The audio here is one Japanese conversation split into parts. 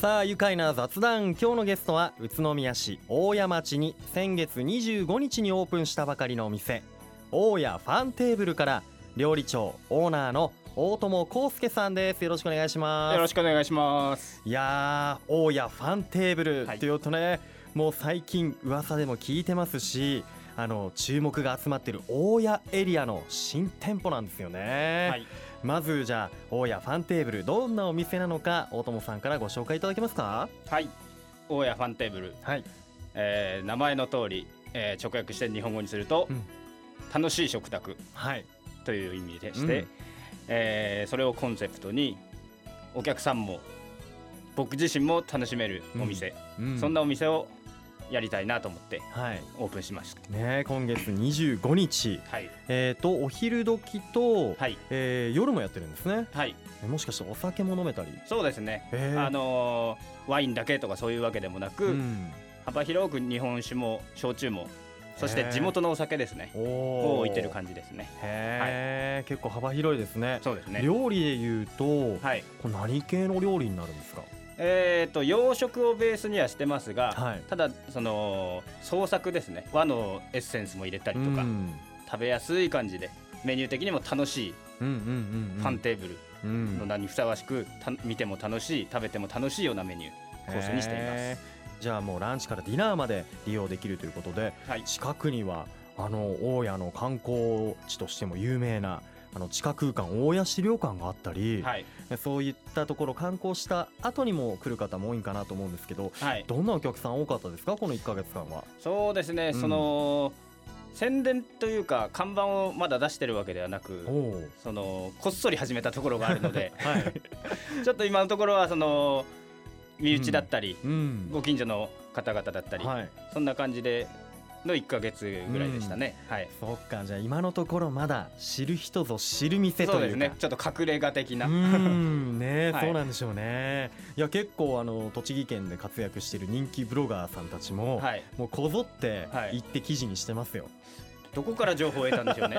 さあ愉快な雑談。今日のゲストは宇都宮市大谷町に先月25日にオープンしたばかりのお店大谷ファンテーブルから料理長オーナーの大友康介さんです。よろしくお願いします。よろしくお願いします。いやー大谷ファンテーブルはいというとね、もう最近噂でも聞いてますしあの注目が集まっている大谷エリアの新店舗なんですよね、はいまずじゃあ大谷ファンテーブルどんなお店なのか大友さんからご紹介いただけますか？はい。大家ファンテーブル、はい。えー名前の通り、えー直訳して日本語にすると、うん。楽しい食卓。はい。という意味でして、うん。えーそれをコンセプトにお客さんも僕自身も楽しめるお店、うん。そんなお店をやりたいなと思ってはい。オープンしました。ね今月25日。はい。えーとお昼時と、はい。えー夜もやってるんですね。はい。えもしかしてお酒も飲めたり？そうですね、えー。あのーワインだけとかそういうわけでもなく、うん。幅広く日本酒も焼酎もそして地元のお酒ですね。おを置いてるじ感じですね。へえ、結構幅広いですね。そうですね。料理で言うと、はい。これ何系の料理になるんですか？えー、と洋食をベースにはしてますが、はい。ただその創作ですね。和のエッセンスも入れたりとか、うん。食べやすい感じでメニュー的にも楽しいうんうんうんうん。ファンテーブルうん。の名にふさわしく、た見ても楽しい食べても楽しいようなメニューコースにしています、じゃあもうランチからディナーまで利用できるということではい。近くにはあの大谷の観光地としても有名なあの地下空間大谷資料館があったり、はいそういったところ観光した後にも来る方も多いんかなと思うんですけどはい。どんなお客さん多かったですか？この1ヶ月間は。そうですね、うん。その宣伝というか看板をまだ出してるわけではなくそのこっそり始めたところがあるので はい、ちょっと今のところはその身内だったり、うん。ご近所の方々だったり、はい、そんな感じでの1ヶ月ぐらいでしたね、はい。そっか。じゃあ今のところまだ知る人ぞ知る店というか。そうですね。ちょっと隠れ家的な、うーん。ね、はい。そうなんでしょうね。いや結構あの栃木県で活躍している人気ブロガーさんたちも、はい。もうこぞってはい。行って記事にしてますよ、どこから情報を得たんでしょうね。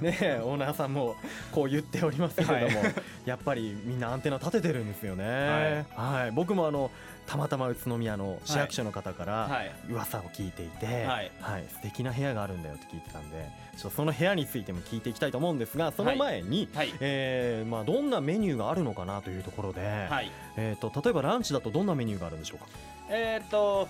ねえオーナーさんもこう言っておりますけれども、はやっぱりみんなアンテナ立ててるんですよね。はい、僕もあのたまたま宇都宮の市役所の方から、はい。噂を聞いていて、はい。素敵な部屋があるんだよって聞いてたんでちょっとその部屋についても聞いていきたいと思うんですがその前に、はい。えーまあ、どんなメニューがあるのかなというところで、はい。えー、と例えばランチだとどんなメニューがあるんでしょうか？えっ、と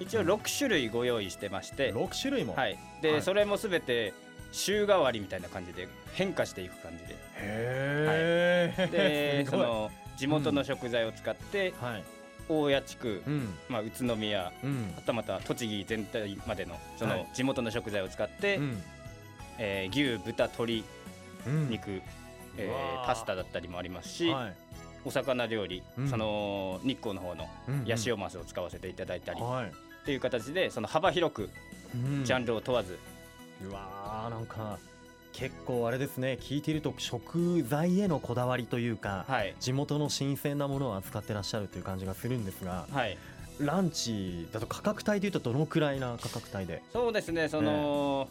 一応6種類ご用意してまして、6種類も、はい、で、はい。それもすべて週替わりみたいな感じで変化していく感じで。へえ、ですそごい。の地元の食材を使って、はい。大谷地区、うん。まあ、宇都宮うん。はたまた栃木全体までのそはい。の地元の食材を使って、うん。えー牛豚鶏うん。肉、えーー。パスタだったりもありますし、はい。お魚料理、うん。その日光の方のうんうん。ヤシオマスを使わせていただいたり、はいっていう形でその幅広くうん。ジャンルを問わず、うわーなんか結構あれですね。聞いていると食材へのこだわりというか、はい。地元の新鮮なものを扱ってらっしゃるという感じがするんですがはい。ランチだと価格帯でいうとどのくらいな価格帯で、そうですねその、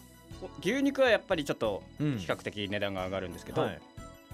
牛肉はやっぱりちょっとうん。比較的値段が上がるんですけど、はい。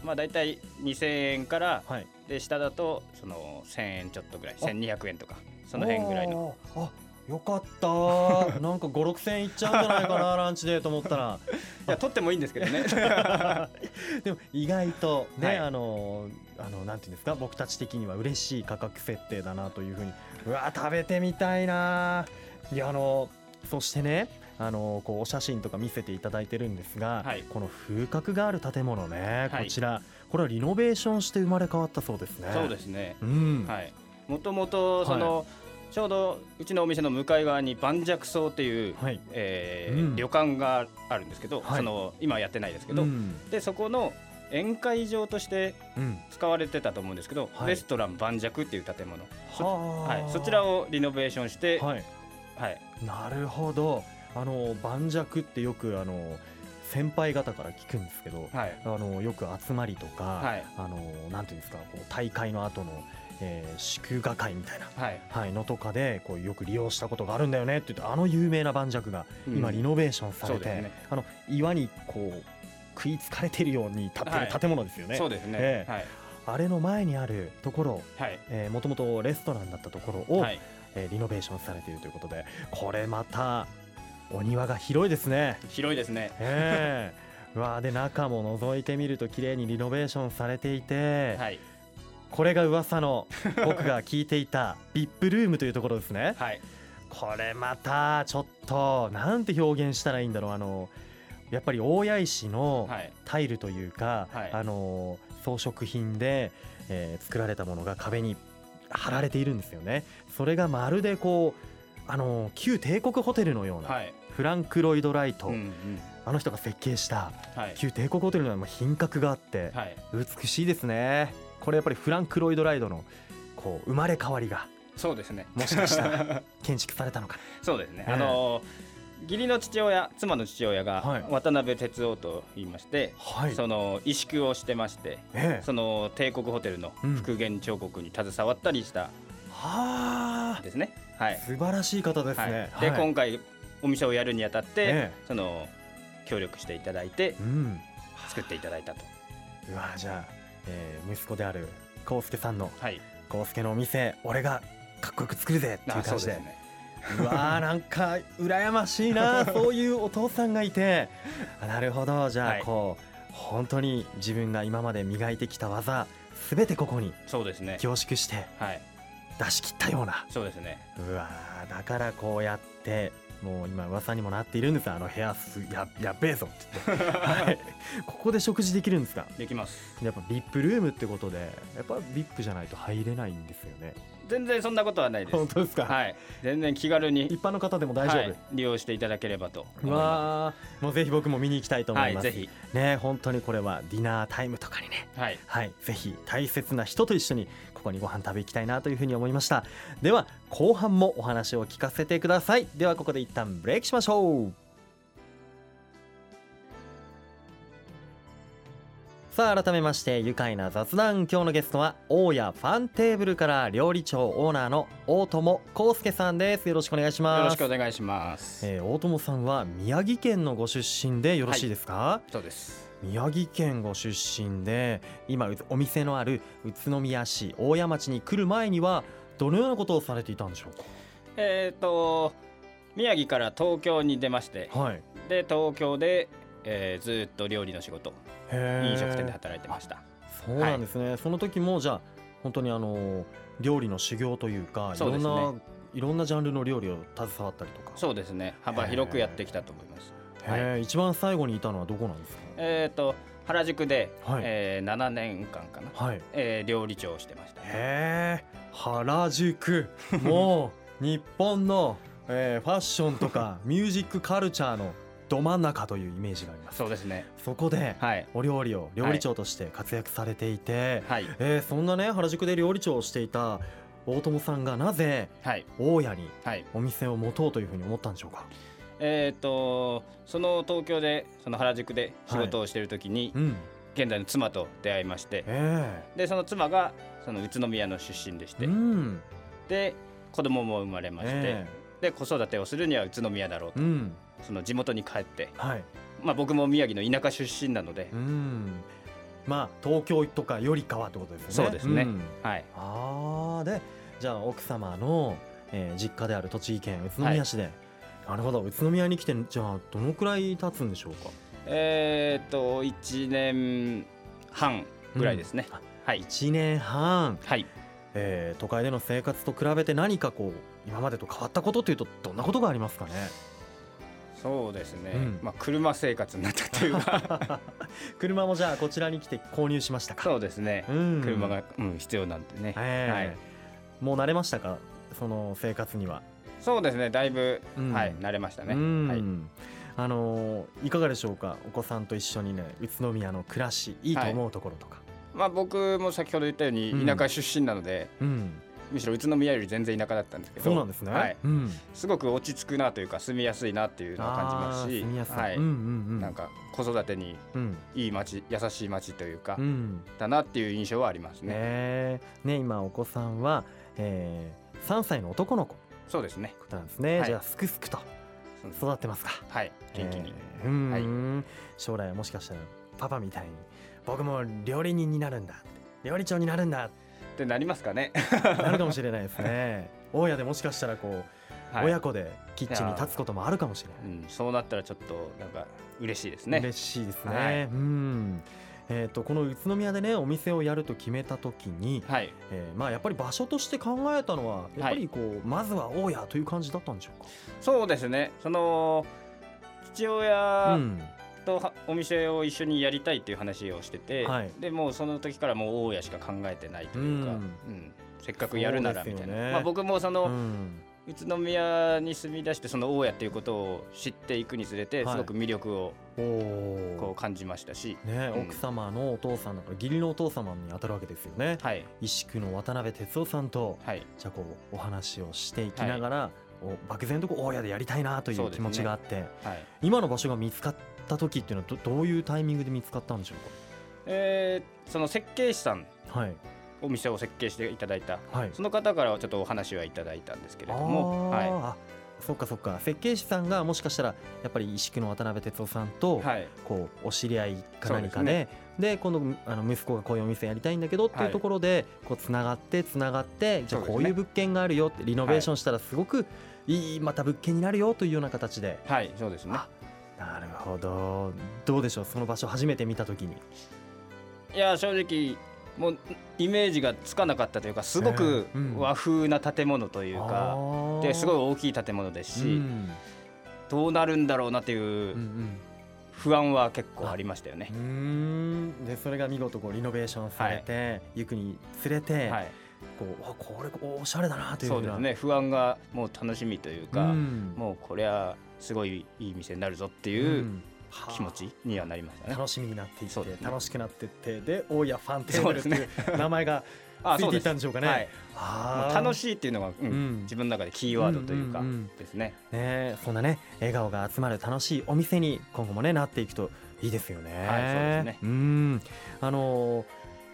まあ大体2000円からはい、で下だとその1000円ちょっとぐらい1200円とかその辺ぐらいの。あよかった。ー なんか5 6千円いっちゃうんじゃないかな ランチでと思ったら。いや取ってもいいんですけどね。でも意外とね、はい。あのあのなんていうんですか僕たち的には嬉しい価格設定だなというふうにうわ食べてみたいな。いやあのそしてねあのこうお写真とか見せていただいてるんですが、はい。この風格がある建物ね、はい。こちらこれはリノベーションして生まれ変わったそうですね。そうですね。うん、はい。もともとその、ちょうどうちのお店の向かい側に盤石荘っていう、はい。えーうん。旅館があるんですけど、はい。その今はやってないですけど、うん。でそこの宴会場としてうん。使われてたと思うんですけど、はい。レストラン盤石っていう建物、そはあ。はい、そちらをリノベーションして、はい。はい。なるほど。あの盤石ってよくあの先輩方から聞くんですけど、はい。あのよく集まりとか、はい。あのなんていうんですかこう大会の後の、えー祝賀会みたいな、はい。はい、のとかでこうよく利用したことがあるんだよねって言ってあの有名な盤石が今リノベーションされて、そうですね。あの岩にこう食いつかれてるように立ってるはい。建物ですよね。そうですね、ええ。はい。あれの前にあるところはい。えーもともとレストランだったところを、はい。えーリノベーションされているということでこれまたお庭が広いですね。広いですね。ええ。うわーで中も覗いてみると綺麗にリノベーションされていて、はいこれが噂の僕が聞いていた VIP ルームというところですね。はい。これまたちょっとなんて表現したらいいんだろう。あのやっぱり大谷石のはい。タイルというか、はい。あの装飾品で、えー作られたものが壁に貼られているんですよね。それがまるでこうあの旧帝国ホテルのような、はい。フランク・ロイド・ライト、うんうん。あの人が設計したはい。旧帝国ホテルのような品格があって、はい。美しいですね。これやっぱりフランク・ロイド・ライドのこう生まれ変わりがそうですね。もしかしたら 建築されたのか。そうですね、ええ。あの義理の父親妻の父親はい。が渡辺哲夫と言いまして、はい。その萎縮をしてましてええ。その帝国ホテルのうん。復元彫刻に携わったりしたはあ。ですね、はい。素晴らしい方ですはい。ね。で、はい。今回お店をやるにあたって、え。その協力していただいてうん、作っていただいたと。うわじゃあ、えー息子である康介さんのはい。康介のお店俺がかっこよく作るぜっていうあ感じで。そうですね。うわー なんか羨ましいな そういうお父さんがいて。あなるほど。じゃはい。あこう、本当に自分が今まで磨いてきた技すべてここにそうですね。凝縮してはい。出し切ったような。そうですね。うわーだからこうやってもう今噂にもなっているんですあの部屋すややっべえぞって。言って、はい、ここで食事できるんですか？できます。やっぱ VIP ルームってことでやっぱ VIP じゃないと入れないんですよね。全然そんなことはないです。本当ですか、はい。全然気軽に一般の方でも大丈夫、はい、利用していただければとわー。もうぜひ僕も見に行きたいとす思ます、はいいぜひ。ね本当にこれはディナータイムとかにね。はい。はい。ぜひ大切な人と一緒にここにご飯食べ行きたいなというふうに思いました。では後半もお話を聞かせてください。ではここで一旦ブレイクしましょう。さあ改めまして愉快な雑談。今日のゲストは大家ファンテーブルから料理長オーナーの大友康介さんです。よろしくお願いします。よろしくお願いします。えー大友さんは宮城県のご出身でよろしいですか、そうです宮城県ご出身で今うお店のある宇都宮市大谷町に来る前にはどのようなことをされていたんでしょうえっ、と宮城から東京に出ましてかはい。で東京で、えーずっと料理の仕事へ飲食店で働いてました。そうなんですね、その時もじゃあ本当にあの料理の修行というかいそうですね。ろんないろんなジャンルの料理を携わったりとか。そうですね。幅広くやってきたと思いますへー一番最後にいたのはどこなんですえっ、と原宿で、はい。えー7年間かな、かはい。えー料理長をしてました。へえ原宿。もう日本の、えーファッションとか ミュージックカルチャーのど真ん中というイメージがあります。そうですね。そこではい。お料理を料理長として活躍されていて、はい。えーそんなね原宿で料理長をしていた大友さんがなぜはい。大家にはい。お店を持とうというふうに思ったんでしょうか？えっ、とその東京でその原宿で仕事をしている時に、うん。現在の妻と出会いまして。えでその妻がその宇都宮の出身でしえて、うん。で子供も生まれまして、えで子育てをするには宇都宮だろうと、えうん。その地元に帰って、はい。まあ、僕も宮城の田舎出身なので。う、ん。まあ東京とかよりかはってことですね。そうですね。ん。はい。ああでじゃあ奥様の、えー実家である栃木県宇都宮市で、なるほど。宇都宮に来てじゃあどのくらい経つんでしょうか？えっ、と1年半ぐらいですね、うん。あはい。1年半、はい。えー都会での生活と比べて何かこう今までと変わったことというとどんなことがありますかね？そうですね、うん。まあ車生活になったというか。車もじゃあこちらに来て購入しましたか？そうですね、うん。車が、うん、必要なんでね、えー。はい。もう慣れましたか？その生活には、そうですねだいぶ、うん。はい慣れましたね、うん。はい。あのーいかがでしょうか？お子さんと一緒にね宇都宮の暮らしいいと思うところとか、まあ、僕も先ほど言ったようにうん。田舎出身なので、うん。むしろ宇都宮より全然田舎だったんですけどそうなんですね、はい、うん、すごく落ち着くなというか住みやすいなっていうのを感じますしはい。うんうんうん。なんか子育てにうんいい街優しい街というか、うん。だなっていう印象はありますね。ねね今お子さんは、えー、3歳の男の子そうですね。ことなんですね、はい。じゃあすくすくと育ってますか。はい、元気に。えーうん、将来はもしかしたらパパみたいに僕も料理人になるんだ料理長になるんだ。ってなりますかね、なるかもしれないですね。大家でもしかしたらこう、はい。親子でキッチンに立つこともあるかもしれない。うん、そうなったらちょっとなんか嬉しいですね。嬉しいですね、はい。うんえー、とこの宇都宮でねお店をやると決めた時に、はい。えーまあ、やっぱり場所として考えたのはやっぱりこう、まずは大家という感じだったんでしょうか、そうですね。その父う親んとはお店を一緒にやりたいっていう話をしてて、はい。でもうその時からもう大家しか考えてないというか、ううん。んせっかくやるならみたいな、ね。まあ、僕もその、うん宇都宮に住み出してその大家っていうことを知っていくにつれてはい。すごく魅力をこう感じましたし、ね、うん。奥様のお父さんだから義理のお父様に当たるわけですよね。はい。石工の渡辺哲夫さんとはい。じゃあこうお話をしていきながら、お漠然とこう大家でやりたいなといそう気持ちがあって、はい。今の場所が見つかった時っていうのはどどういうタイミングで見つかったんでしょえーその設計士さんうかはいお店を設計していただいた。はい。その方からはちょっとお話はいただいたんですけれども、はあそっかそっか。設計士さんがもしかしたらやっぱり石工の渡辺哲夫さんと、こうお知り合いか何かでで今度あの息子がこういうお店やりたいんだけどっていうところでこうつながってつながってじゃあこういう物件があるよってリノベーションしたらすごくいいまた物件になるよというような形で。はい、そうですね。あなるほど。どうでしょう？その場所初めて見た時に。いや正直もうイメージがつかなかったというかすごく和風な建物というか、ですごいい大きい建物ですし、うん。どうなるんだろうなっていう不安は結構ありましたよね。でそれが見事こうリノベーションされて、行くにつれて、はい、こうあこれおしゃれだなという。そううですね。不安がもう楽しみというか、うん。もうこれはすごいいい店になるぞってういうん気持ちにはなりましたね。楽しみになっていって、ね。楽しくなっていってで大家ファンテーブルっていう名前が あついていったんでしょうかね。はい、あ。楽しいっていうのが、うんうん。自分の中でキーワードというかうんうんうん。ですね。ねそんなね笑顔が集まる楽しいお店に今後もねなっていくといいですよね。はいそうですね。うん。あのー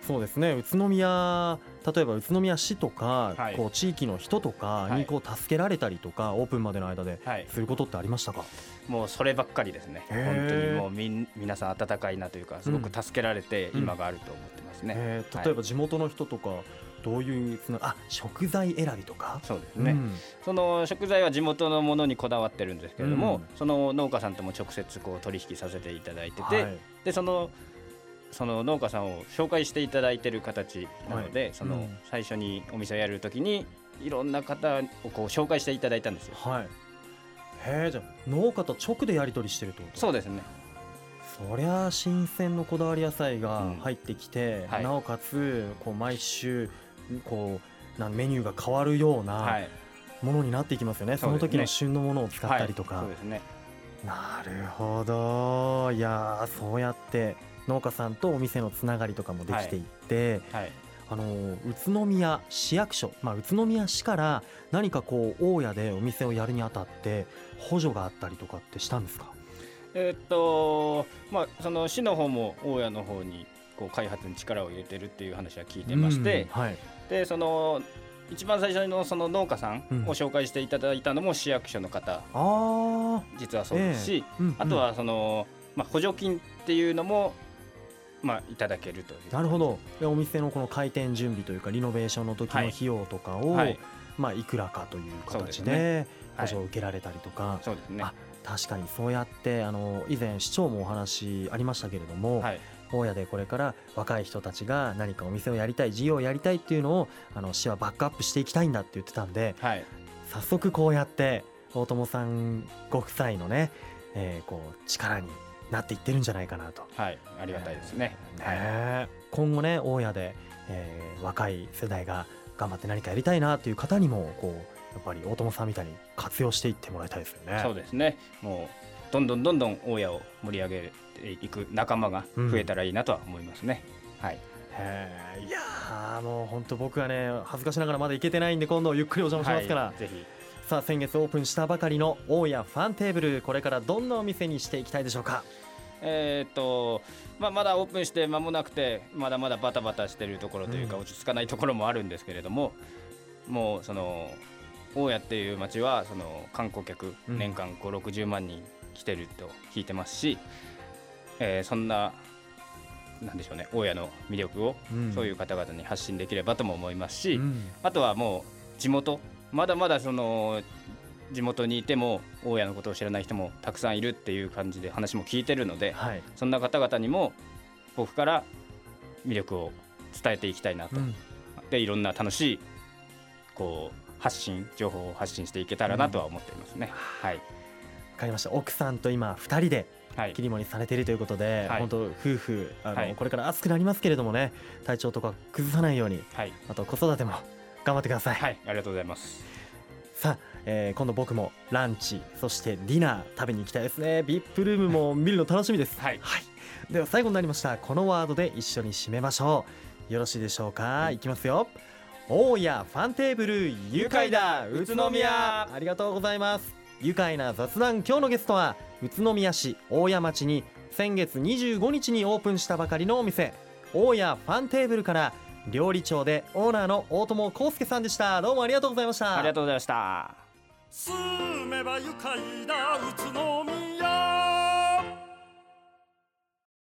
そうですね。宇都宮例えば宇都宮市とか、はい。こう地域の人とかはい。にこう助けられたりとか、オープンまでの間ではい、することってありましたか、もうそればっかりですね。本当にもうみん皆さん温かいなというかすごく助けられてうん。今があると思ってますね。えー。例えば地元の人とかどういうつなあ食材選びとか？そうですね、うん。その食材は地元のものにこだわってるんですけれども、うん。その農家さんとも直接こう取引させていただいてて、はい。でそのその農家さんを紹介していただいてる形なので、そうのん最初にお店をやるときにいろんな方をこう紹介していただいたんですよ。はいへえじゃあ農家と直でやり取りしてるってこと？そうですね。そりゃ新鮮のこだわり野菜がうん入ってきて、はいなおかつこう毎週こうなんメニューが変わるようは。ないものになっていきますよね、そのそうですね時の旬のものを使ったりとか、はいそうですね。なるほどいやーそうやって農家さんとお店のつながりとかもできていって、はい。あの宇都宮市役所、まあ、宇都宮市から何かこう大家でお店をやるにあたって補助があったりとかってしたんですか？えーっとまあその市の方も大家の方にこう開発に力を入れてるっていう話は聞いてまして、うんはい、でその一番最初のその農家さんうん。を紹介していただいたのも市役所の方あー。実はそうですし、うんうん。あとはその、まあ、補助金っていうのも、まあ、いただけるという。なるほど。でお店のこの開店準備というかリノベーションの時のはい。費用とかを、はい。まあ、いくらかという形でね。補助を受けられたりとか、そうですね。あ確かにそうやってあの以前市長もお話ありましたけれども、はい。大家でこれから若い人たちが何かお店をやりたい事業をやりたいっていうのをあの市はバックアップしていきたいんだって言ってたんではい。早速こうやって大友さんご夫妻のね、えーこう力になっていってるんじゃないかなと。はいありがたいですね、ねはい。え。今後ね大家で、えー若い世代が頑張って何かやりたいなっていう方にもこうやっぱり大友さんみたいに活用していってもらいたいですよね。そうですね。もうどんどんどんどん大家を盛り上げていく仲間が増えたらいいなとは思いますね、はい。へえいやーもう本当僕はね恥ずかしながらまだ行けてないんで今度ゆっくりお邪魔しますから、はいぜひ。さあ先月オープンしたばかりの大家ファンテーブルこれからどんなお店にしていきたいでしょうか？えーっとまあ、まだオープンして間もなくてまだまだバタバタしてるところというか、うん。落ち着かないところもあるんですけれどももうその大家っていう町はその観光客うん。年間5 6 0万人来てると聞いてますし、えーそんななんでしょうね大家の魅力をうん。そういう方々に発信できればとも思いますし、うん。あとはもう地元まだまだその地元にいても大家のことを知らない人もたくさんいるっていう感じで話も聞いてるのではい。そんな方々にも僕から魅力を伝えていきたいなと、うん。でいろんな楽しいこう発信情報を発信していけたらなとは思っていますね。はい、わかりました。奥さんと今二人ではい。切り盛りされているということで、はい。本当夫婦あの、はい。これから暑くなりますけれどもね体調とか崩さないようにはい。あと子育ても頑張ってください、はい、ありがとうございます。さあ、えー今度僕もランチそしてディナー食べに行きたいですね。VIP ルームも見るの楽しみです。はい。では最後になりました。このワードで一緒に締めましょう。よろしいでしょうか、い、きますよ。大家ファンテーブル愉快だ。宇都宮。ありがとうございます。愉快な雑談。今日のゲストは宇都宮市大谷町に先月25日にオープンしたばかりのお店。大家ファンテーブルから料理長でオーナーの大友康介さんでした。どうもありがとうございました。ありがとうございました。住めば愉快な宇都宮